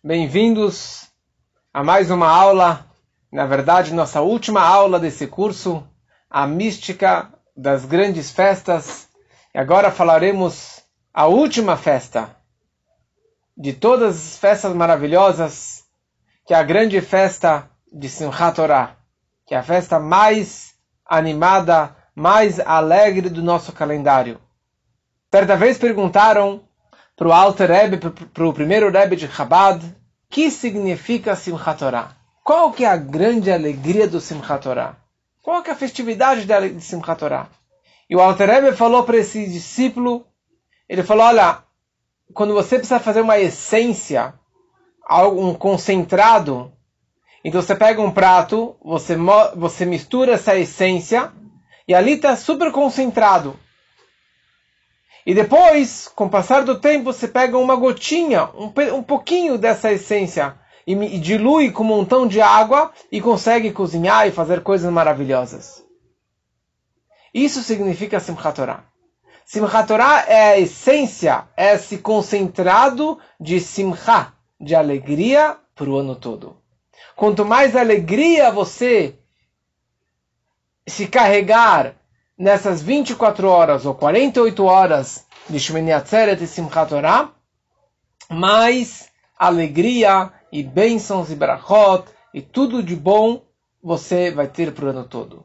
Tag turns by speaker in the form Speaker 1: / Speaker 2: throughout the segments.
Speaker 1: Bem-vindos a mais uma aula, na verdade, nossa última aula desse curso, a mística das grandes festas. E agora falaremos a última festa de todas as festas maravilhosas, que é a grande festa de Simchat Torah, que é a festa mais animada, mais alegre do nosso calendário. Certa vez perguntaram para o Alter Rebbe, para o primeiro Rebbe de Chabad, que significa Simchat Torah? Qual que é a grande alegria do Simchat Torah? Qual que é a festividade de Simchat Torah? E o Alter Rebbe falou para esse discípulo, ele falou, olha, quando você precisa fazer uma essência, um concentrado, então você pega um prato, você, você mistura essa essência, e ali está super concentrado. E depois, com o passar do tempo, você pega uma gotinha, um, um pouquinho dessa essência, e, e dilui com um montão de água e consegue cozinhar e fazer coisas maravilhosas. Isso significa Simchat Torah. Simchat Torah é a essência, é esse concentrado de Simcha, de alegria para o ano todo. Quanto mais alegria você se carregar nessas 24 horas ou 48 horas de Shemini Atzeret e Simchat Torah, mais alegria e bênçãos e brachot e tudo de bom você vai ter para o ano todo.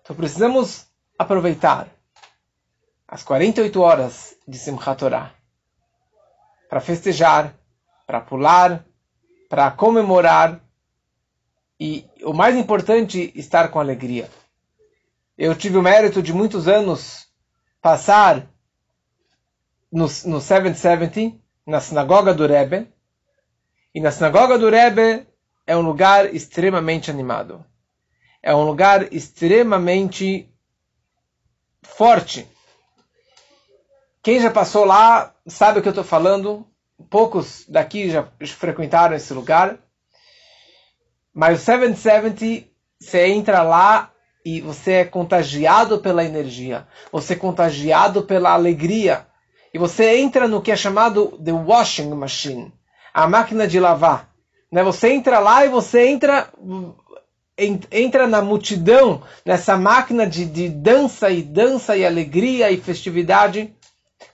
Speaker 1: Então precisamos aproveitar as 48 horas de Simchat Torah para festejar, para pular, para comemorar e o mais importante, estar com alegria. Eu tive o mérito de muitos anos passar no, no 770, na sinagoga do Rebbe. E na sinagoga do Rebbe é um lugar extremamente animado. É um lugar extremamente forte. Quem já passou lá sabe o que eu estou falando. Poucos daqui já frequentaram esse lugar. Mas o 770, você entra lá e você é contagiado pela energia, você é contagiado pela alegria, e você entra no que é chamado the washing machine, a máquina de lavar. Né? Você entra lá e você entra entra na multidão, nessa máquina de, de dança e dança e alegria e festividade.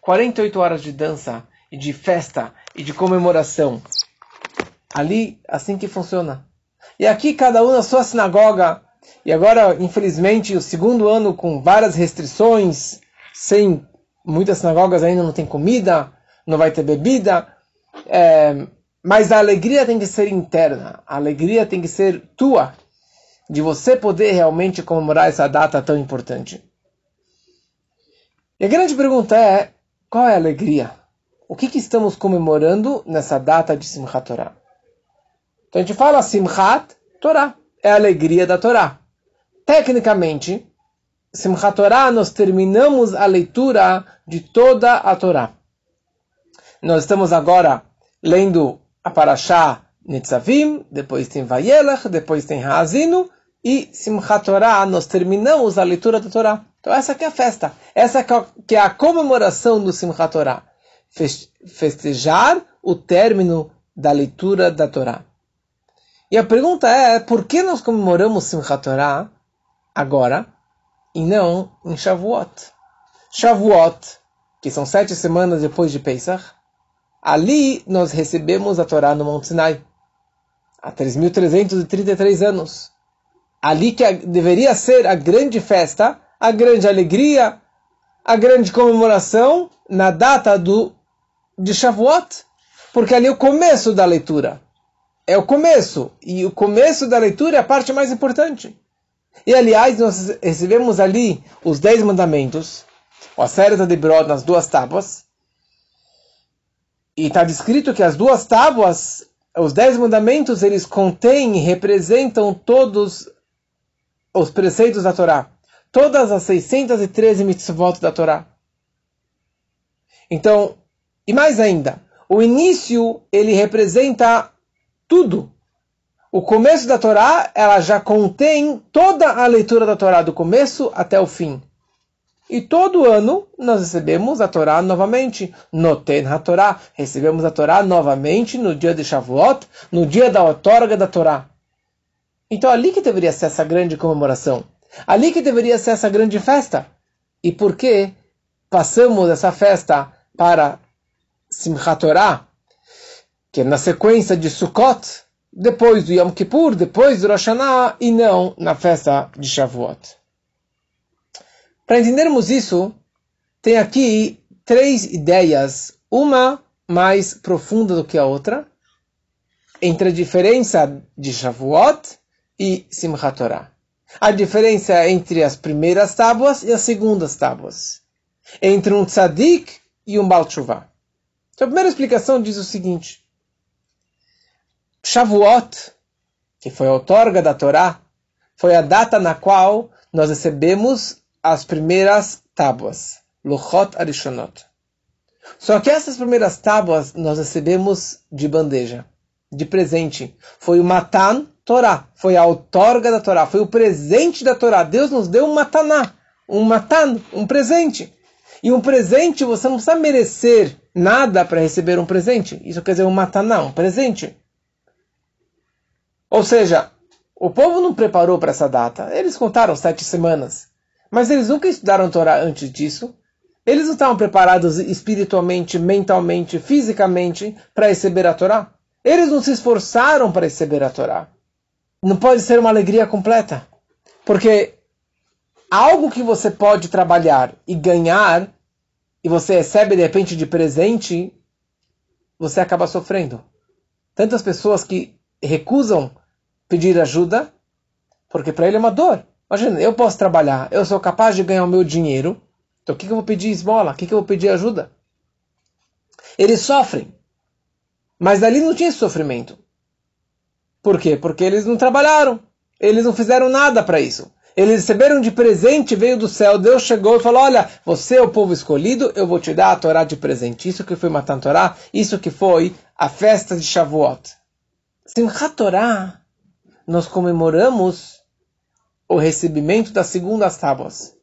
Speaker 1: 48 horas de dança e de festa e de comemoração. Ali, assim que funciona. E aqui cada um na sua sinagoga, e agora, infelizmente, o segundo ano com várias restrições, sem muitas sinagogas ainda não tem comida, não vai ter bebida. É, mas a alegria tem que ser interna, a alegria tem que ser tua, de você poder realmente comemorar essa data tão importante. E a grande pergunta é: qual é a alegria? O que, que estamos comemorando nessa data de Simchat Torah? Então a gente fala Simchat Torah, é a alegria da Torá. Tecnicamente, Simchat Torah, nós terminamos a leitura de toda a Torá. Nós estamos agora lendo a Parashá Nitzavim, depois tem Vayelach, depois tem Haazinu, e Simchat Torah, nós terminamos a leitura da Torá. Então essa é a festa, essa é que é a comemoração do Simchat Torah. Festejar o término da leitura da Torá. E a pergunta é, por que nós comemoramos Simchat Torah agora e não em Shavuot. Shavuot, que são sete semanas depois de Pesach, ali nós recebemos a Torá no Monte Sinai, há 3.333 anos. Ali que deveria ser a grande festa, a grande alegria, a grande comemoração na data do de Shavuot, porque ali é o começo da leitura. É o começo, e o começo da leitura é a parte mais importante. E aliás, nós recebemos ali os dez mandamentos, o Acerta de Brod nas duas tábuas. E está descrito que as duas tábuas, os dez mandamentos, eles contêm e representam todos os preceitos da Torá. Todas as 613 mitzvot da Torá. Então, e mais ainda, o início, ele representa tudo o começo da Torá, ela já contém toda a leitura da Torá, do começo até o fim. E todo ano nós recebemos a Torá novamente. Noten a Torá. Recebemos a Torá novamente no dia de Shavuot, no dia da outorga da Torá. Então ali que deveria ser essa grande comemoração. Ali que deveria ser essa grande festa. E por que passamos essa festa para Simchat Torah, que é na sequência de Sukkot, depois do Yom Kippur, depois do Rosh Hashanah, e não na festa de Shavuot? Para entendermos isso, tem aqui três ideias, uma mais profunda do que a outra, entre a diferença de Shavuot e Simchat Torah. A diferença entre as primeiras tábuas e as segundas tábuas. Entre um tzadik e um Baal. Então a primeira explicação diz o seguinte. Shavuot, que foi a outorga da Torá, foi a data na qual nós recebemos as primeiras tábuas, Luchot Arishonot. Só que essas primeiras tábuas nós recebemos de bandeja, de presente. Foi o Matan Torá, foi a outorga da Torá, foi o presente da Torá. Deus nos deu um mataná, um matan, um presente. E um presente você não precisa merecer nada para receber um presente. Isso quer dizer um mataná, um presente. Ou seja, o povo não preparou para essa data. Eles contaram sete semanas. Mas eles nunca estudaram Torá antes disso. Eles não estavam preparados espiritualmente, mentalmente, fisicamente para receber a Torá. Eles não se esforçaram para receber a Torá. Não pode ser uma alegria completa. Porque algo que você pode trabalhar e ganhar, e você recebe de repente de presente, você acaba sofrendo. Tantas pessoas que recusam pedir ajuda, porque para ele é uma dor. Imagina, eu posso trabalhar, eu sou capaz de ganhar o meu dinheiro, então o que, que eu vou pedir esmola? O que, que eu vou pedir ajuda? Eles sofrem. Mas ali não tinha sofrimento. Por quê? Porque eles não trabalharam. Eles não fizeram nada para isso. Eles receberam de presente, veio do céu. Deus chegou e falou: Olha, você é o povo escolhido, eu vou te dar a Torá de presente. Isso que foi Matan Torá, isso que foi a festa de Shavuot. Simchat Torá, nós comemoramos o recebimento das segundas tábuas.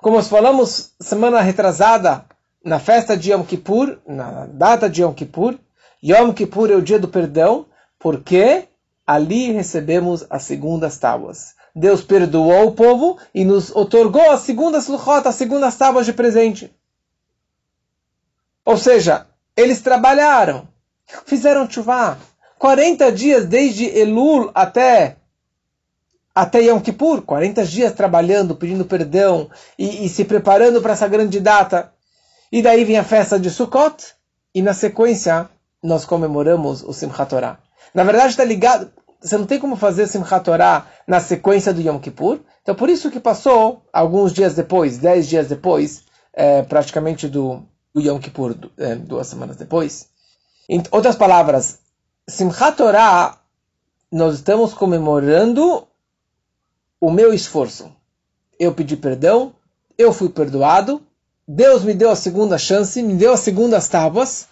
Speaker 1: Como nós falamos semana retrasada, na festa de Yom Kippur, na data de Yom Kippur, Yom Kippur é o dia do perdão, porque ali recebemos as segundas tábuas. Deus perdoou o povo e nos otorgou as segundas luchot, as segundas tábuas de presente. Ou seja, eles trabalharam, fizeram chuvá, 40 dias desde Elul até até Yom Kippur, 40 dias trabalhando, pedindo perdão e, e se preparando para essa grande data. E daí vem a festa de Sukkot, e na sequência nós comemoramos o Simchat Torah. Na verdade está ligado, você não tem como fazer Simchat Torah na sequência do Yom Kippur, então por isso que passou alguns dias depois, 10 dias depois, é, praticamente do, do Yom Kippur, do, é, duas semanas depois. Em outras palavras, Simchat Torah, nós estamos comemorando o meu esforço. Eu pedi perdão, eu fui perdoado, Deus me deu a segunda chance, me deu as segundas tábuas,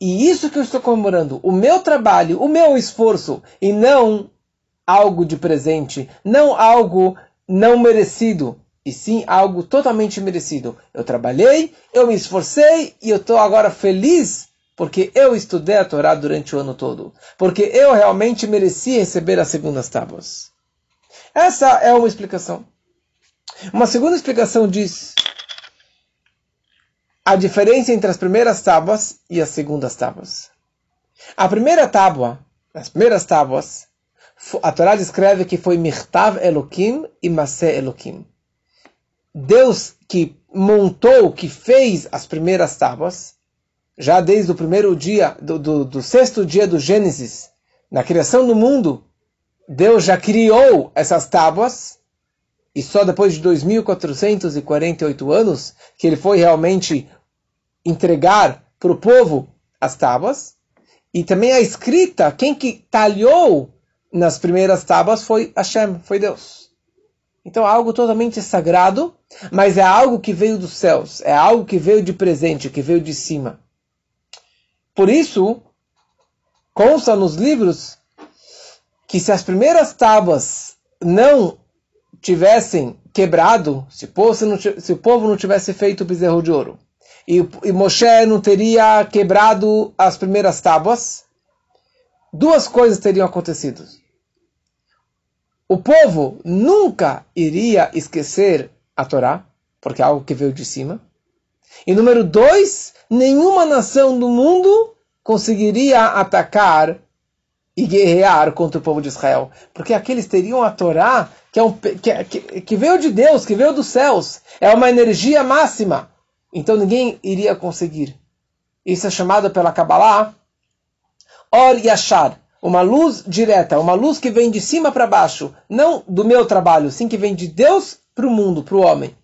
Speaker 1: e isso que eu estou comemorando, o meu trabalho, o meu esforço, e não algo de presente, não algo não merecido, e sim algo totalmente merecido. Eu trabalhei, eu me esforcei e eu estou agora feliz porque eu estudei a Torá durante o ano todo, porque eu realmente mereci receber as segundas tábuas. Essa é uma explicação. Uma segunda explicação diz a diferença entre as primeiras tábuas e as segundas tábuas. A primeira tábua, as primeiras tábuas, a Torá descreve que foi Mirtav Elokim e Masé Elokim. Deus que montou, que fez as primeiras tábuas, já desde o primeiro dia, do, do, do sexto dia do Gênesis, na criação do mundo, Deus já criou essas tábuas, e só depois de 2.448 anos que ele foi realmente entregar para o povo as tábuas. E também a escrita, quem que talhou nas primeiras tábuas foi Hashem, foi Deus. Então é algo totalmente sagrado, mas é algo que veio dos céus, é algo que veio de presente, que veio de cima. Por isso, consta nos livros que se as primeiras tábuas não tivessem quebrado, se o povo não, se o povo não tivesse feito o bezerro de ouro, e, e Moshe não teria quebrado as primeiras tábuas, duas coisas teriam acontecido. O povo nunca iria esquecer a Torá, porque é algo que veio de cima. E número dois, nenhuma nação do mundo conseguiria atacar e guerrear contra o povo de Israel. Porque aqueles teriam a Torá, que, é um, que, que, que veio de Deus, que veio dos céus. É uma energia máxima. Então ninguém iria conseguir. Isso é chamado pela Kabbalah Or Yashar. Uma luz direta, uma luz que vem de cima para baixo. Não do meu trabalho, sim que vem de Deus para o mundo, para o homem.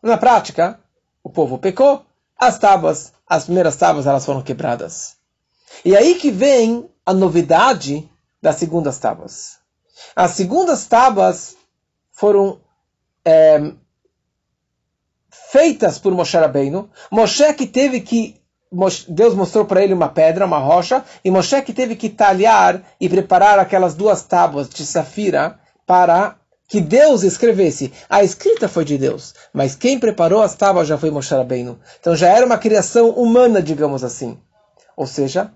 Speaker 1: Na prática, o povo pecou, as tábuas, as primeiras tábuas, elas foram quebradas. E aí que vem a novidade das segundas tábuas. As segundas tábuas foram é, feitas por Moshe Rabbeinu. Moshe que teve que Deus mostrou para ele uma pedra, uma rocha, e Moshe que teve que talhar e preparar aquelas duas tábuas de safira para que Deus escrevesse. A escrita foi de Deus, mas quem preparou as tábuas já foi Moshe Rabbeinu. Então já era uma criação humana, digamos assim. Ou seja,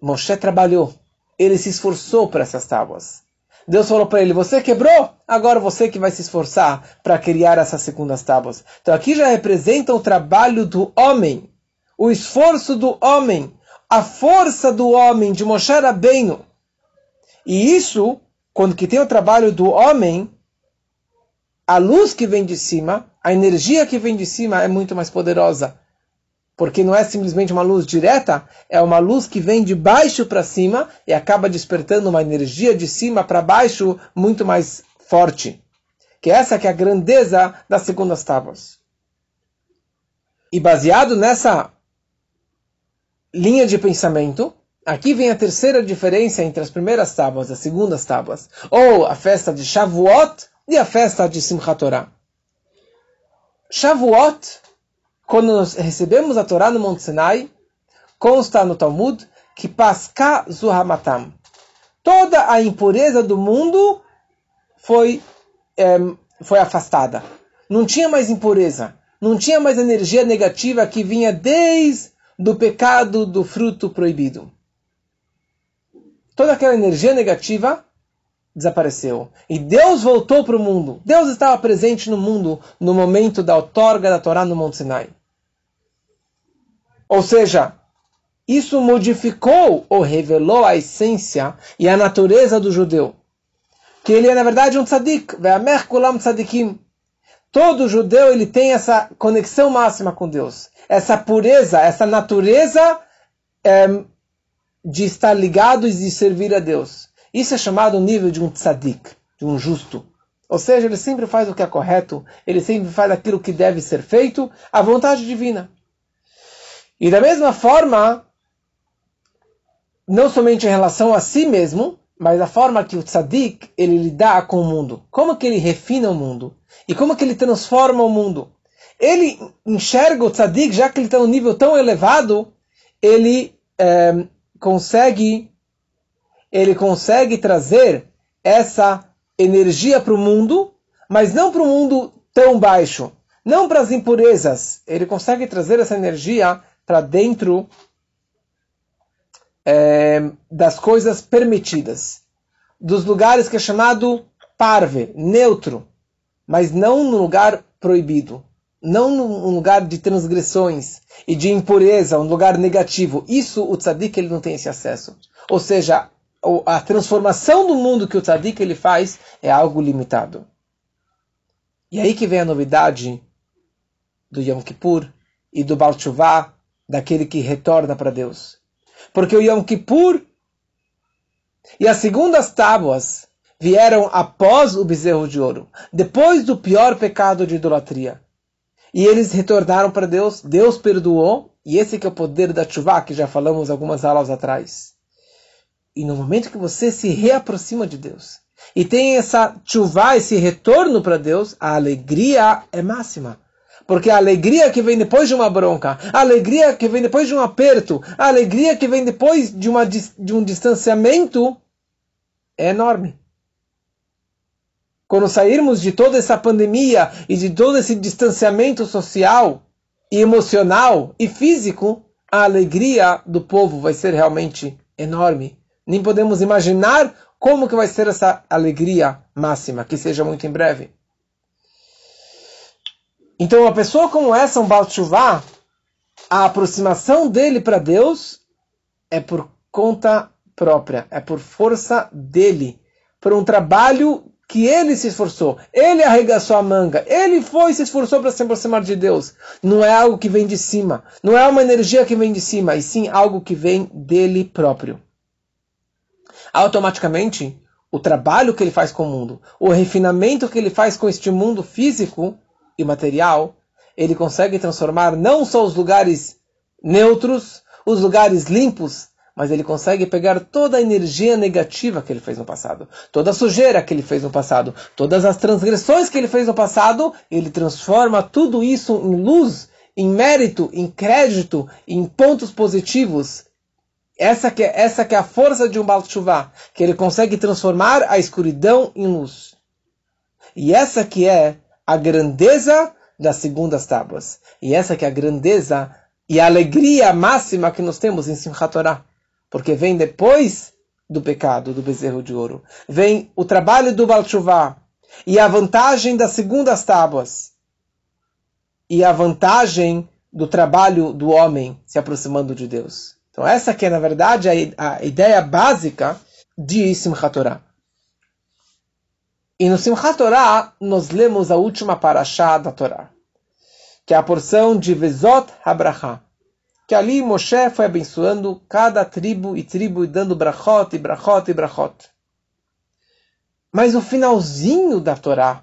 Speaker 1: Moshe trabalhou, ele se esforçou para essas tábuas. Deus falou para ele: Você quebrou, agora você que vai se esforçar para criar essas segundas tábuas. Então aqui já representa o trabalho do homem, o esforço do homem, a força do homem de Moshe Rabbeinu. E isso quando que tem o trabalho do homem, a luz que vem de cima, a energia que vem de cima é muito mais poderosa. Porque não é simplesmente uma luz direta, é uma luz que vem de baixo para cima e acaba despertando uma energia de cima para baixo muito mais forte. Que essa que é a grandeza das segundas tábuas. E baseado nessa linha de pensamento, Aqui vem a terceira diferença entre as primeiras tábuas e as segundas tábuas, ou a festa de Shavuot e a festa de Simchat Torah. Shavuot, quando nós recebemos a Torá no Monte Sinai, consta no Talmud que Pasca Zuhamatam. Toda a impureza do mundo foi, é, foi afastada. Não tinha mais impureza. Não tinha mais energia negativa que vinha desde do pecado do fruto proibido toda aquela energia negativa desapareceu. E Deus voltou para o mundo. Deus estava presente no mundo no momento da outorga da Torá no Monte Sinai. Ou seja, isso modificou ou revelou a essência e a natureza do judeu. Que ele é, na verdade, um tzadik. Todo judeu ele tem essa conexão máxima com Deus. Essa pureza, essa natureza é, de estar ligado e de servir a Deus. Isso é chamado o nível de um tzadik, de um justo. Ou seja, ele sempre faz o que é correto, ele sempre faz aquilo que deve ser feito, a vontade divina. E da mesma forma, não somente em relação a si mesmo, mas a forma que o tzadik ele lida com o mundo. Como que ele refina o mundo? E como que ele transforma o mundo? Ele enxerga o tzadik, já que ele está num nível tão elevado, ele é, consegue ele consegue trazer essa energia para o mundo, mas não para um mundo tão baixo, não para as impurezas. Ele consegue trazer essa energia para dentro é, das coisas permitidas, dos lugares que é chamado parve, neutro, mas não no lugar proibido não num lugar de transgressões e de impureza, um lugar negativo. Isso o tzadik ele não tem esse acesso. Ou seja, a transformação do mundo que o tzadik ele faz é algo limitado. E aí que vem a novidade do Yom Kippur e do Baal Tshuva, daquele que retorna para Deus. Porque o Yom Kippur e as segundas tábuas vieram após o bezerro de ouro, depois do pior pecado de idolatria. E eles retornaram para Deus, Deus perdoou, e esse que é o poder da chuva, que já falamos algumas aulas atrás. E no momento que você se reaproxima de Deus, e tem essa chuva, esse retorno para Deus, a alegria é máxima. Porque a alegria que vem depois de uma bronca, a alegria que vem depois de um aperto, a alegria que vem depois de, uma, de um distanciamento é enorme. Quando sairmos de toda essa pandemia e de todo esse distanciamento social e emocional e físico, a alegria do povo vai ser realmente enorme. Nem podemos imaginar como que vai ser essa alegria máxima, que seja muito em breve. Então, uma pessoa como essa, um Baal a aproximação dele para Deus é por conta própria, é por força dele, por um trabalho que ele se esforçou, ele arregaçou a manga, ele foi e se esforçou para se aproximar de Deus. Não é algo que vem de cima, não é uma energia que vem de cima, e sim algo que vem dele próprio. Automaticamente, o trabalho que ele faz com o mundo, o refinamento que ele faz com este mundo físico e material, ele consegue transformar não só os lugares neutros, os lugares limpos, mas ele consegue pegar toda a energia negativa que ele fez no passado, toda a sujeira que ele fez no passado, todas as transgressões que ele fez no passado, ele transforma tudo isso em luz, em mérito, em crédito, em pontos positivos. Essa que é, essa que é a força de um Baal Tshuva, que ele consegue transformar a escuridão em luz. E essa que é a grandeza das segundas tábuas. E essa que é a grandeza e a alegria máxima que nós temos em Simchat Torah porque vem depois do pecado do bezerro de ouro. Vem o trabalho do Balchuvá e a vantagem das segundas tábuas e a vantagem do trabalho do homem se aproximando de Deus. Então essa que é, na verdade, a, ideia básica de Simchat Torah. E no Simchat Torah, nós lemos a última parashá da Torá, que é a porção de Vezot HaBracha, que ali Moshe foi abençoando cada tribo e tribo e dando brachot e brachot e brachot. Mas o finalzinho da Torá,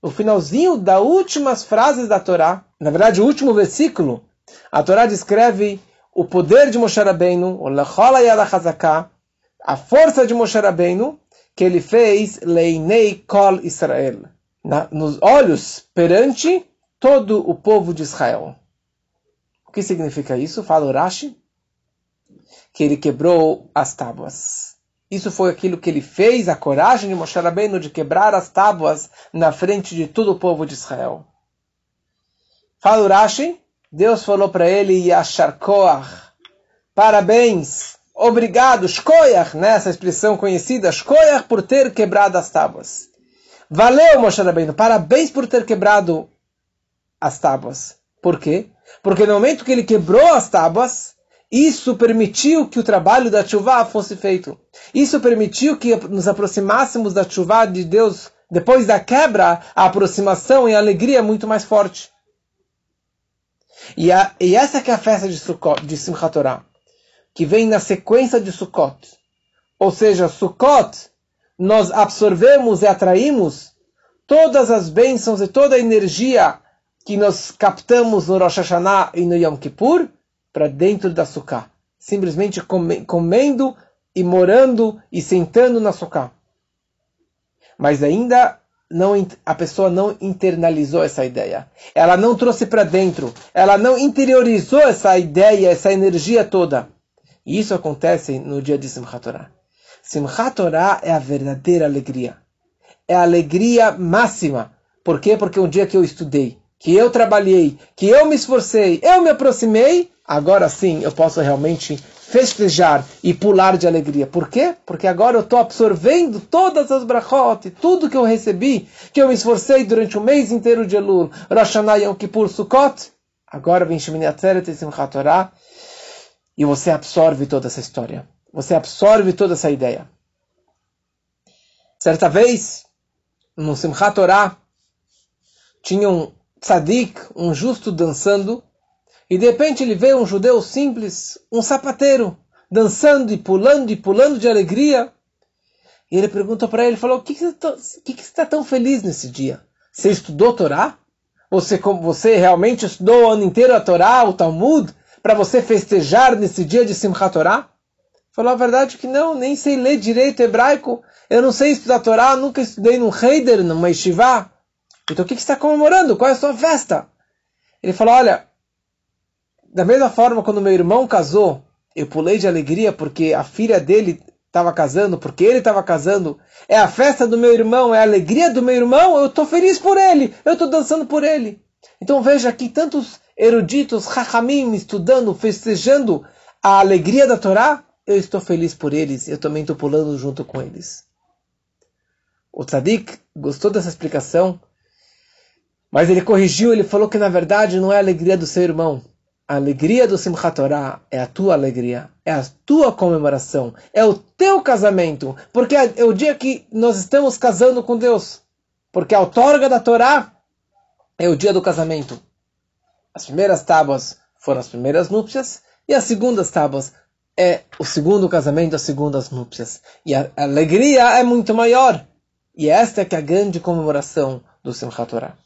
Speaker 1: o finalzinho das últimas frases da Torá, na verdade o último versículo, a Torá descreve o poder de Moshe Rabbeinu, o Lechola a força de Moshe Rabbeinu, que ele fez Leinei Kol Israel, na, nos olhos perante todo o povo de Israel. O que significa isso? Fala o Rashi, que ele quebrou as tábuas. Isso foi aquilo que ele fez, a coragem de Moshe Rabbeinu de quebrar as tábuas na frente de todo o povo de Israel. Fala o Rashi, Deus falou para ele, Yashar Koach, parabéns, obrigado, Shkoyach, nessa expressão conhecida, Shkoyach por ter quebrado as tábuas. Valeu, Moshe Rabbeinu, parabéns por ter quebrado as tábuas. Por quê? Porque no momento que ele quebrou as tábuas, isso permitiu que o trabalho da chuva fosse feito. Isso permitiu que nos aproximássemos da chuva de Deus. Depois da quebra, a aproximação e a alegria é muito mais forte. E, a, e essa que é a festa de, Sukkot, de Simchat Torah, que vem na sequência de Sukkot. Ou seja, Sukkot, nós absorvemos e atraímos todas as bênçãos e toda a energia que nós captamos no Rosh Hashanah e no Yom Kippur para dentro da Sukkah. Simplesmente comendo e morando e sentando na Sukkah. Mas ainda não, a pessoa não internalizou essa ideia. Ela não trouxe para dentro. Ela não interiorizou essa ideia, essa energia toda. E isso acontece no dia de Simchat Torah. Simchat Torah é a verdadeira alegria. É a alegria máxima. Por quê? Porque um dia que eu estudei, que eu trabalhei, que eu me esforcei, eu me aproximei, agora sim eu posso realmente festejar e pular de alegria. Por quê? Porque agora eu estou absorvendo todas as brachot, tudo que eu recebi, que eu me esforcei durante o mês inteiro de Elul, Rosh Hashanah, Yom Kippur, Sukkot, agora vem Shemini Atzeret e Simchat Torah, e você absorve toda essa história. Você absorve toda essa ideia. Certa vez, no Simchat Torah, tinha um tzadik, um justo dançando, e de repente ele vê um judeu simples, um sapateiro, dançando e pulando e pulando de alegria. E ele perguntou para ele, falou, o que, que, está tá tão feliz nesse dia? Você estudou Torá? Você, você realmente estudou o ano inteiro a Torá, o Talmud, para você festejar nesse dia de Simchat Torá? Falou a verdade que não, nem sei ler direito hebraico, eu não sei estudar Torá, nunca estudei num Heider, numa Yeshiva. Então o que, que está comemorando? Qual é a sua festa? Ele falou: Olha, da mesma forma, quando meu irmão casou, eu pulei de alegria porque a filha dele estava casando, porque ele estava casando, é a festa do meu irmão, é a alegria do meu irmão, eu estou feliz por ele, eu estou dançando por ele. Então veja aqui tantos eruditos, hachamim, estudando, festejando a alegria da Torá, eu estou feliz por eles, eu também estou pulando junto com eles. O tzadik gostou dessa explicação, mas ele corrigiu, ele falou que na verdade não é a alegria do seu irmão. A alegria do Simchat Torah é a tua alegria, é a tua comemoração, é o teu casamento, porque é o dia que nós estamos casando com Deus. Porque a outorga da Torá é o dia do casamento. As primeiras tábuas foram as primeiras núpcias, e as segundas tábuas é o segundo casamento, as segundas núpcias. E a alegria é muito maior. E esta é que é a grande comemoração do Simchat Torah.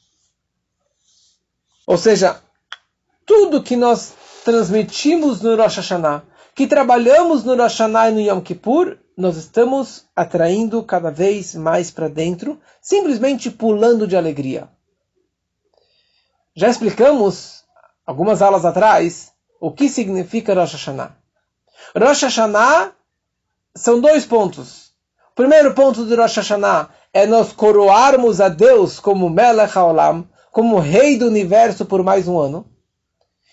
Speaker 1: Ou seja, tudo que nós transmitimos no Rosh Hashanah, que trabalhamos no Rosh Hashanah e no Yom Kippur, nós estamos atraindo cada vez mais para dentro, simplesmente pulando de alegria. Já explicamos, algumas aulas atrás, o que significa Rosh Hashanah. Rosh Hashanah são dois pontos. O primeiro ponto de Rosh Hashanah é nós coroarmos a Deus como Melech HaOlam, como Rei do Universo por mais um ano.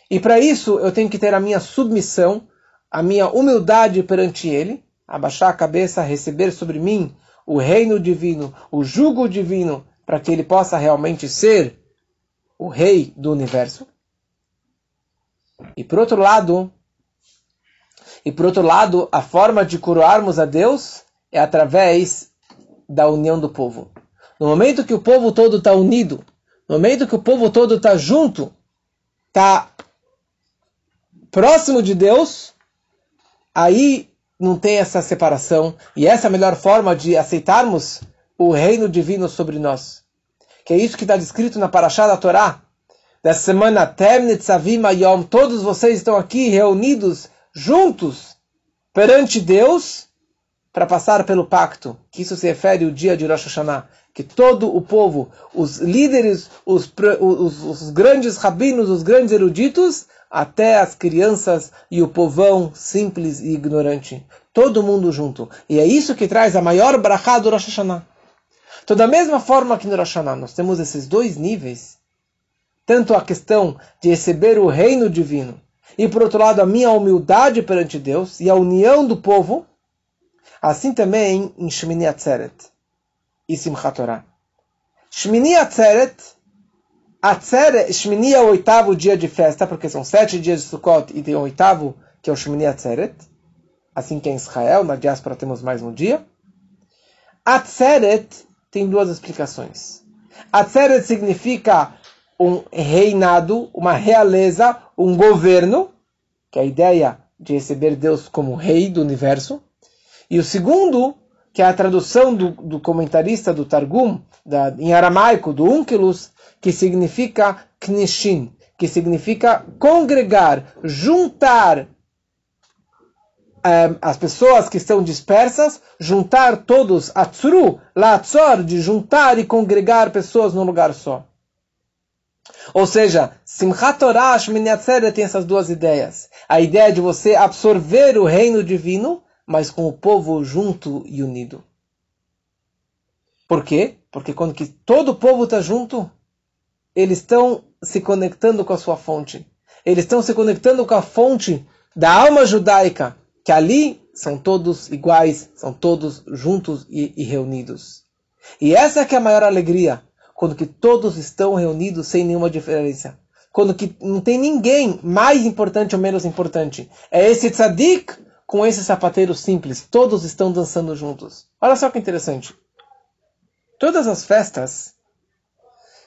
Speaker 1: E para isso eu tenho que ter a minha submissão, a minha humildade perante Ele, abaixar a cabeça, receber sobre mim o reino divino, o jugo divino, para que Ele possa realmente ser o Rei do Universo. E por outro lado, e por outro lado, a forma de coroarmos a Deus é através da união do povo. No momento que o povo todo está unido, no momento que o povo todo está junto, está próximo de Deus, aí não tem essa separação. E essa é a melhor forma de aceitarmos o reino divino sobre nós. Que é isso que está descrito na Parashá da Torá. Da semana Temnet. Todos vocês estão aqui reunidos, juntos, perante Deus, para passar pelo pacto, que isso se refere ao dia de Rosh Hashanah, que todo o povo, os líderes, os, os, os grandes rabinos, os grandes eruditos, até as crianças e o povão simples e ignorante, todo mundo junto. E é isso que traz a maior brachá do Rosh Hashanah. Então, da mesma forma que no Rosh Hashanah nós temos esses dois níveis, tanto a questão de receber o reino divino, e por outro lado a minha humildade perante Deus e a união do povo, Assim também em Shmini Atzeret e Simchat Torah. Shmini Atzeret, Atzeret, Shmini é o oitavo dia de festa, porque são sete dias de Sukkot e tem o oitavo, que é o Shmini Atzeret. Assim que é em Israel, na diáspora temos mais um dia. Atzeret tem duas explicações. Atzeret significa um reinado, uma realeza, um governo, que é a ideia de receber Deus como rei do universo. E o segundo, que é a tradução do, do comentarista do Targum, da, em aramaico, do Unkelus, que significa Knishin, que significa congregar, juntar eh, as pessoas que estão dispersas, juntar todos, atzru, latzor, de juntar e congregar pessoas num lugar só. Ou seja, Simchat Torah, tem essas duas ideias. A ideia de você absorver o reino divino mas com o povo junto e unido. Por quê? Porque quando que todo o povo está junto, eles estão se conectando com a sua fonte. Eles estão se conectando com a fonte da alma judaica, que ali são todos iguais, são todos juntos e, e reunidos. E essa é que é a maior alegria, quando que todos estão reunidos sem nenhuma diferença. Quando que não tem ninguém mais importante ou menos importante. É esse tzadik com esse sapateiro simples, todos estão dançando juntos. Olha só que interessante. Todas as festas,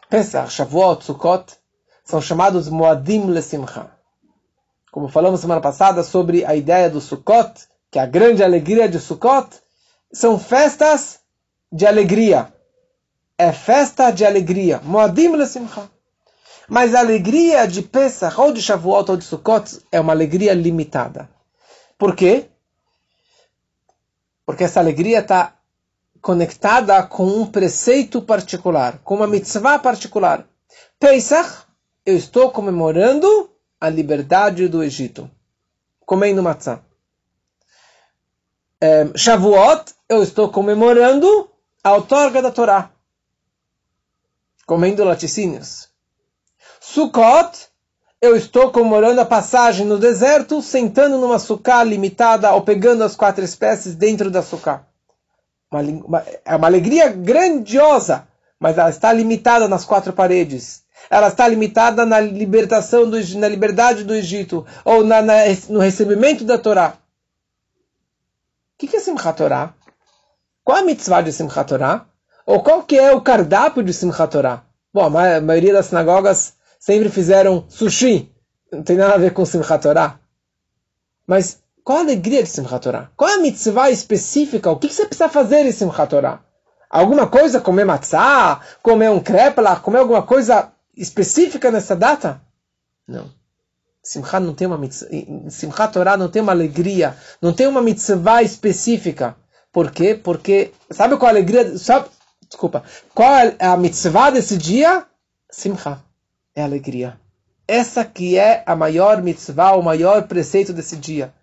Speaker 1: Pesach, Shavuot, Sukkot, são chamados Moadim Lesimcha. Como falamos semana passada sobre a ideia do Sukkot, que é a grande alegria de Sukkot, são festas de alegria. É festa de alegria. Moadim Lesimcha. Mas a alegria de Pesach, ou de Shavuot, ou de Sukkot, é uma alegria limitada. Por quê? Porque essa alegria está conectada com um preceito particular, com uma mitzvah particular. Pesach, eu estou comemorando a liberdade do Egito, comendo matzah. É, é, Shavuot, eu estou comemorando a outorga da Torá, comendo laticínios. Sukkot, eu estou comemorando a passagem no deserto, sentando numa sucá limitada ou pegando as quatro espécies dentro da sucá. Uma, uma, é uma alegria grandiosa, mas ela está limitada nas quatro paredes. Ela está limitada na libertação, do, na liberdade do Egito, ou na, na, no recebimento da Torá. O que, que é Simchat Torah? Qual a mitzvah de Simchat Torah? Ou qual que é o cardápio de Simchat Torah? Bom, a maioria das sinagogas sempre fizeram sushi. Não tem nada a ver com Simchat Torah. Mas qual a alegria de Simchat Torah? Qual é a mitzvah específica? O que você precisa fazer em Simchat Torah? Alguma coisa? Comer matzah? Comer um krepla? Comer alguma coisa específica nessa data? Não. Simchat não tem uma mitzvah, Simchat Torah não tem uma alegria, não tem uma mitzvah específica. Por quê? Porque, sabe qual a alegria, sabe, desculpa, qual é a mitzvah desse dia? Simchat, é alegria. Essa que é a maior mitzvah, o maior preceito desse dia.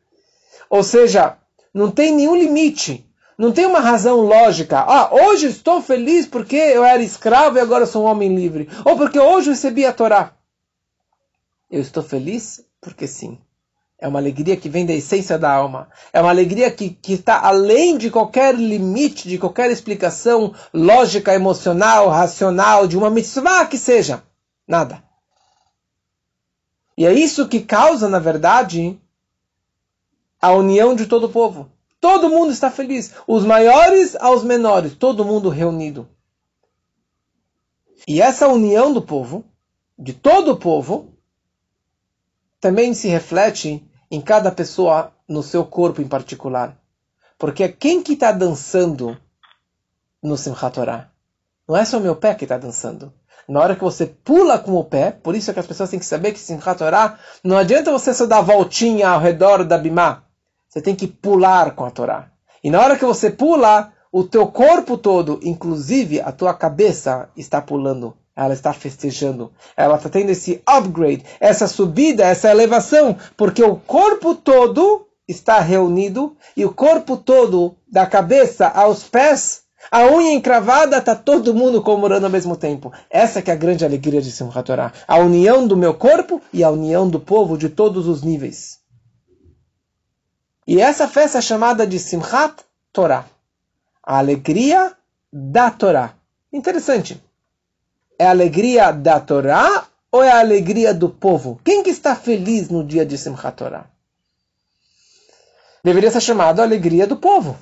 Speaker 1: Ou seja, não tem nenhum limite, não tem uma razão lógica. Ah, hoje estou feliz porque eu era escravo e agora sou um homem livre. Ou porque hoje recebi a Torá. Eu estou feliz porque sim. É uma alegria que vem da essência da alma. É uma alegria que, está além de qualquer limite, de qualquer explicação lógica, emocional, racional, de uma mitzvah que seja. Nada. E é isso que causa, na verdade, a união de todo o povo. Todo mundo está feliz. Os maiores aos menores. Todo mundo reunido. E essa união do povo, de todo o povo, também se reflete em cada pessoa no seu corpo em particular. Porque quem que está dançando no Simchat Torah? Não é só o meu pé que está dançando. Na hora que você pula com o pé, por isso é que as pessoas têm que saber que Simchat Torah, não adianta você só dar voltinha ao redor da Bimá. Você tem que pular com a Torá. E na hora que você pula, o teu corpo todo, inclusive a tua cabeça, está pulando ela está festejando, ela está tendo esse upgrade, essa subida, essa elevação, porque o corpo todo está reunido e o corpo todo, da cabeça aos pés, a unha encravada, está todo mundo comemorando ao mesmo tempo. Essa que é a grande alegria de Simchat Torah. A união do meu corpo e a união do povo de todos os níveis. E essa festa é chamada de Simchat Torah. A alegria da Torá. Interessante. É a alegria da Torá ou é a alegria do povo? Quem que está feliz no dia de Simchat Torah? Deveria ser chamado alegria do povo.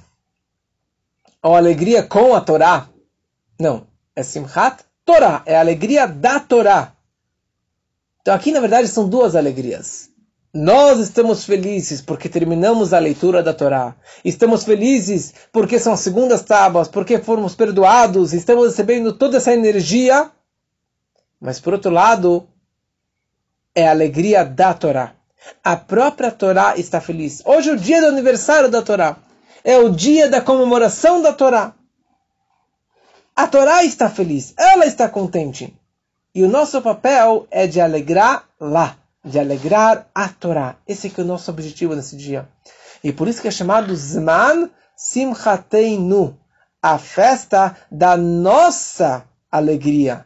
Speaker 1: Ou alegria com a Torá. Não, é Simchat Torah, é a alegria da Torá. Então aqui na verdade são duas alegrias. Nós estamos felizes porque terminamos a leitura da Torá. Estamos felizes porque são as segundas tábuas, porque fomos perdoados, estamos recebendo toda essa energia mas por outro lado, é a alegria da Torá. A própria Torá está feliz. Hoje é o dia do aniversário da Torá. É o dia da comemoração da Torá. A Torá está feliz, ela está contente. E o nosso papel é de alegrar lá, de alegrar a Torá. Esse é, o nosso objetivo nesse dia. E por isso que é chamado Zman Simchateinu, a festa da nossa alegria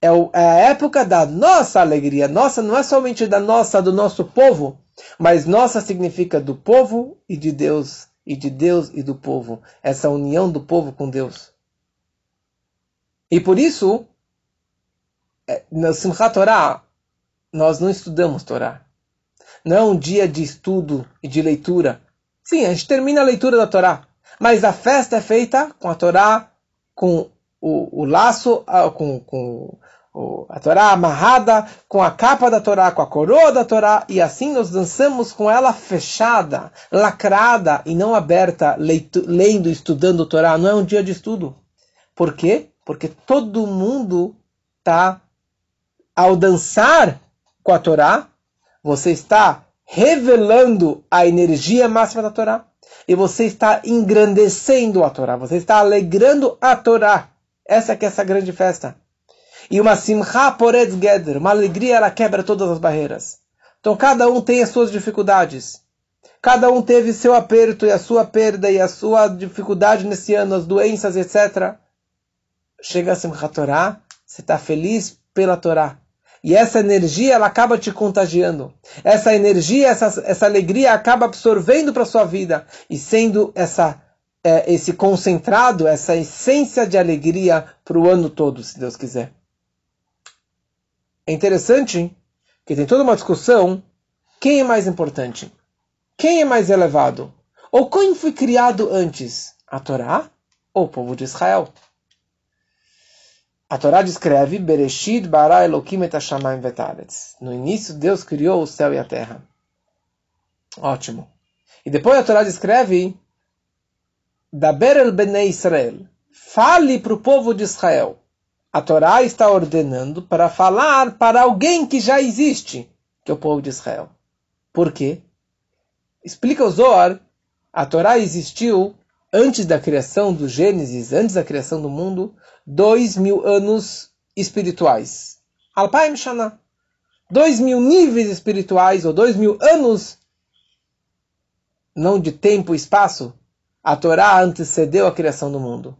Speaker 1: é, é a época da nossa alegria. Nossa não é somente da nossa, do nosso povo, mas nossa significa do povo e de Deus, e de Deus e do povo. Essa união do povo com Deus. E por isso, é, no Simchat Torah, nós não estudamos Torá. Não é um dia de estudo e de leitura. Sim, a gente termina a leitura da Torá. Mas a festa é feita com a Torá, com o, o laço, ah, com, com a Torá amarrada com a capa da Torá, com a coroa da Torá, e assim nós dançamos com ela fechada, lacrada e não aberta, leito, lendo, estudando a Torá. Não é um dia de estudo. Por quê? Porque todo mundo está, ao dançar com a Torá, você está revelando a energia máxima da Torá. E você está engrandecendo a Torá, você está alegrando a Torá. Essa que é essa grande festa. E uma simcha poretz geder, uma alegria, ela quebra todas as barreiras. Então cada um tem as suas dificuldades. cada um teve seu aperto e a sua perda e a sua dificuldade nesse ano, as doenças, etc. Chega a Simchat Torah, você está feliz pela Torá. E essa energia, ela acaba te contagiando. Essa energia, essa, essa alegria acaba absorvendo para sua vida e sendo essa é, esse concentrado, essa essência de alegria para o ano todo, se Deus quiser. É interessante que tem toda uma discussão quem é mais importante, quem é mais elevado, ou quem foi criado antes, a Torá ou o povo de Israel. A Torá descreve Bereshit bara Elokim et hashamayim vetaretz. No início, Deus criou o céu e a terra. Ótimo. E depois a Torá descreve Daber el Bnei Israel. Fale para o povo de Israel. A Torá está ordenando para falar para alguém que já existe, que é o povo de Israel. Por quê? Explica o Zohar, a Torá existiu antes da criação do Gênesis, antes da criação do mundo, dois mil anos espirituais. Alpaim Shana. Dois mil níveis espirituais, ou dois mil anos, não de tempo e espaço, a Torá antecedeu a criação do mundo.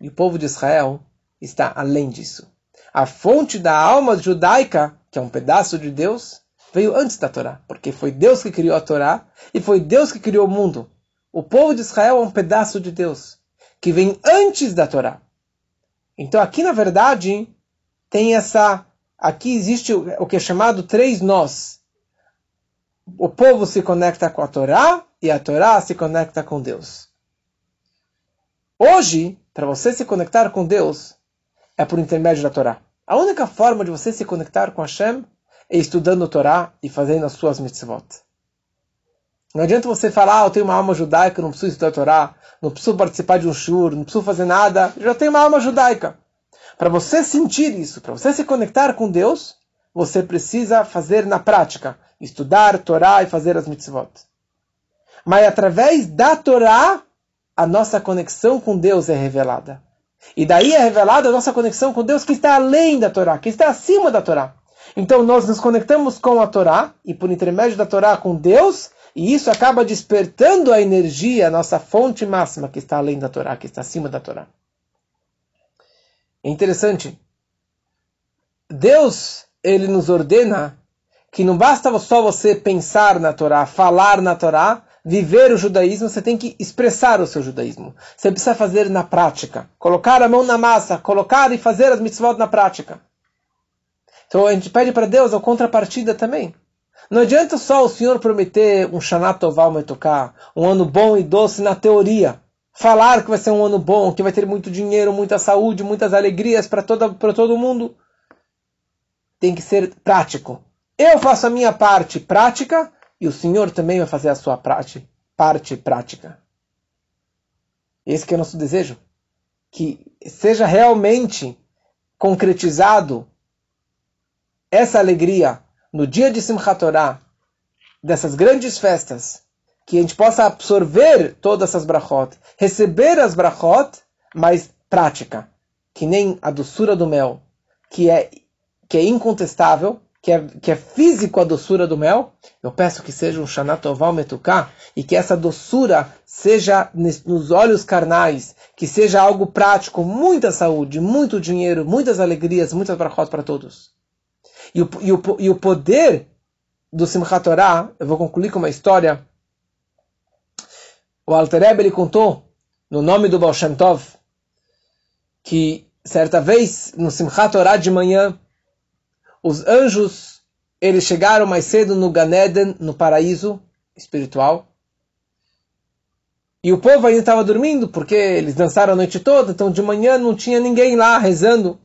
Speaker 1: E o povo de Israel está além disso. A fonte da alma judaica, que é um pedaço de Deus, veio antes da Torá, porque foi Deus que criou a Torá e foi Deus que criou o mundo. O povo de Israel é um pedaço de Deus, que vem antes da Torá. Então aqui, na verdade, tem essa. Aqui existe o que é chamado três nós. O povo se conecta com a Torá, e a Torá se conecta com Deus. Hoje, para você se conectar com Deus, é por intermédio da Torá. A única forma de você se conectar com Hashem é estudando a Torá e fazendo as suas mitzvot. Não adianta você falar, ah, eu tenho uma alma judaica, não preciso estudar a Torá, não preciso participar de um shur, não preciso fazer nada, eu já tenho uma alma judaica. Para você sentir isso, para você se conectar com Deus, você precisa fazer na prática, estudar Torá e fazer as mitzvot mas através da Torá, a nossa conexão com Deus é revelada. E daí é revelada a nossa conexão com Deus que está além da Torá, que está acima da Torá. Então nós nos conectamos com a Torá e por intermédio da Torá com Deus, e isso acaba despertando a energia, a nossa fonte máxima que está além da Torá, que está acima da Torá. É interessante. Deus, ele nos ordena que não basta só você pensar na Torá, falar na Torá, viver o judaísmo, você tem que expressar o seu judaísmo. Você precisa fazer na prática. Colocar a mão na massa, colocar e fazer as mitzvot na prática. Então a gente pede para Deus a contrapartida também. Não adianta só o Senhor prometer um Shanat Oval Metoká, um ano bom e doce na teoria. Falar que vai ser um ano bom, que vai ter muito dinheiro, muita saúde, muitas alegrias para todo mundo. Tem que ser prático. Eu faço a minha parte prática e o Senhor também vai fazer a sua parte, parte prática. Esse que é o nosso desejo. Que seja realmente concretizado essa alegria no dia de Simchat Torah, dessas grandes festas, que a gente possa absorver todas essas brachot, receber as brachot, mas prática, que nem a doçura do mel, que é, que é incontestável, que é, que é físico a doçura do mel, eu peço que seja um Shanatoval Metuká e que essa doçura seja nos olhos carnais, que seja algo prático, muita saúde, muito dinheiro, muitas alegrias, muitas brachot para todos. E o, e, o, e o poder do Simchat Torah, eu vou concluir com uma história. O Alter Rebbe, ele contou, no nome do Baal Shem Tov, que certa vez, no Simchat Torah de manhã, os anjos, eles chegaram mais cedo no Ganeden, no paraíso espiritual. E o povo ainda estava dormindo, porque eles dançaram a noite toda, então de manhã não tinha ninguém lá rezando.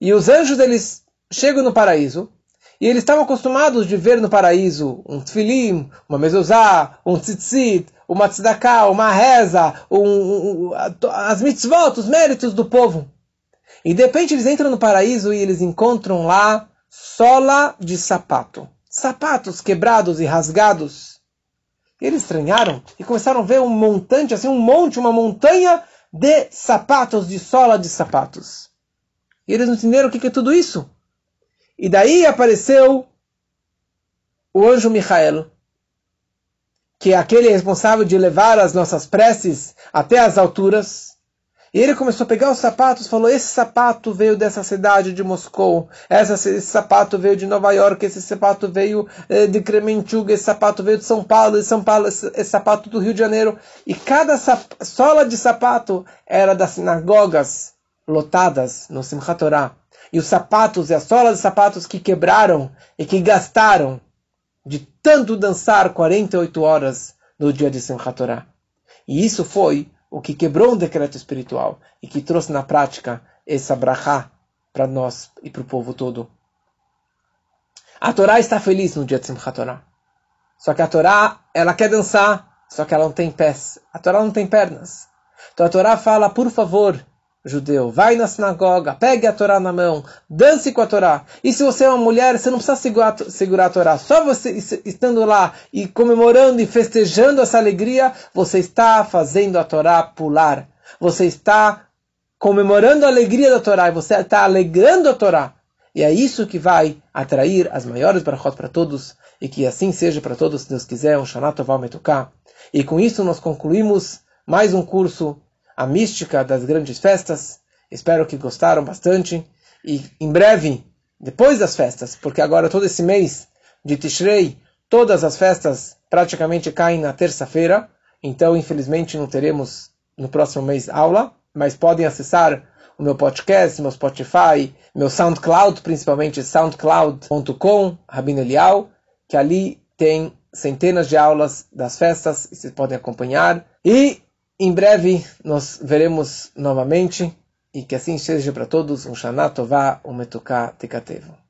Speaker 1: E os anjos eles chegam no paraíso, e eles estavam acostumados de ver no paraíso um tfilim, uma mezuzá, um tzitzit, uma tzedakah, uma reza, um, um, as mitzvot, os méritos do povo. E de repente eles entram no paraíso e eles encontram lá sola de sapato. Sapatos quebrados e rasgados. E eles estranharam e começaram a ver um montante, assim, um monte, uma montanha de sapatos, de sola de sapatos. E eles não entenderam o que é tudo isso. E daí apareceu o anjo Michael que é aquele responsável de levar as nossas preces até as alturas. E ele começou a pegar os sapatos, falou: Esse sapato veio dessa cidade de Moscou, essa, esse sapato veio de Nova York, esse sapato veio eh, de Kremenchug, esse sapato veio de São Paulo, de São Paulo, esse, esse, sapato do Rio de Janeiro. E cada sola de sapato era das sinagogas lotadas no Simchat Torah. E os sapatos e as solas de sapatos que quebraram e que gastaram de tanto dançar 48 horas no dia de Simchat Torah. E isso foi o que quebrou um decreto espiritual e que trouxe na prática essa brachá para nós e para o povo todo. A Torá está feliz no dia de Simchat Torah. Só que a Torá, ela quer dançar, só que ela não tem pés. A Torá não tem pernas. Então a Torá fala, por favor, judeu, vai na sinagoga, pegue a Torá na mão, dance com a Torá. E se você é uma mulher, você não precisa segurar, segurar a Torá. Só você estando lá e comemorando e festejando essa alegria, você está fazendo a Torá pular. Você está comemorando a alegria da Torá e você está alegrando a Torá. E é isso que vai atrair as maiores brachot para todos e que assim seja para todos, se Deus quiser, um Shana Tová Metuká. E com isso nós concluímos mais um curso a mística das grandes festas. Espero que gostaram bastante. E em breve, depois das festas, porque agora todo esse mês de Tishrei, todas as festas praticamente caem na terça-feira. Então, infelizmente, não teremos no próximo mês aula, mas podem acessar o meu podcast, meu Spotify, meu SoundCloud, principalmente soundcloud.com, Rabino Elial, que ali tem centenas de aulas das festas, e vocês podem acompanhar. E em breve nós veremos novamente e que assim seja para todos um Shana Tová, um Metuká Tekatevo.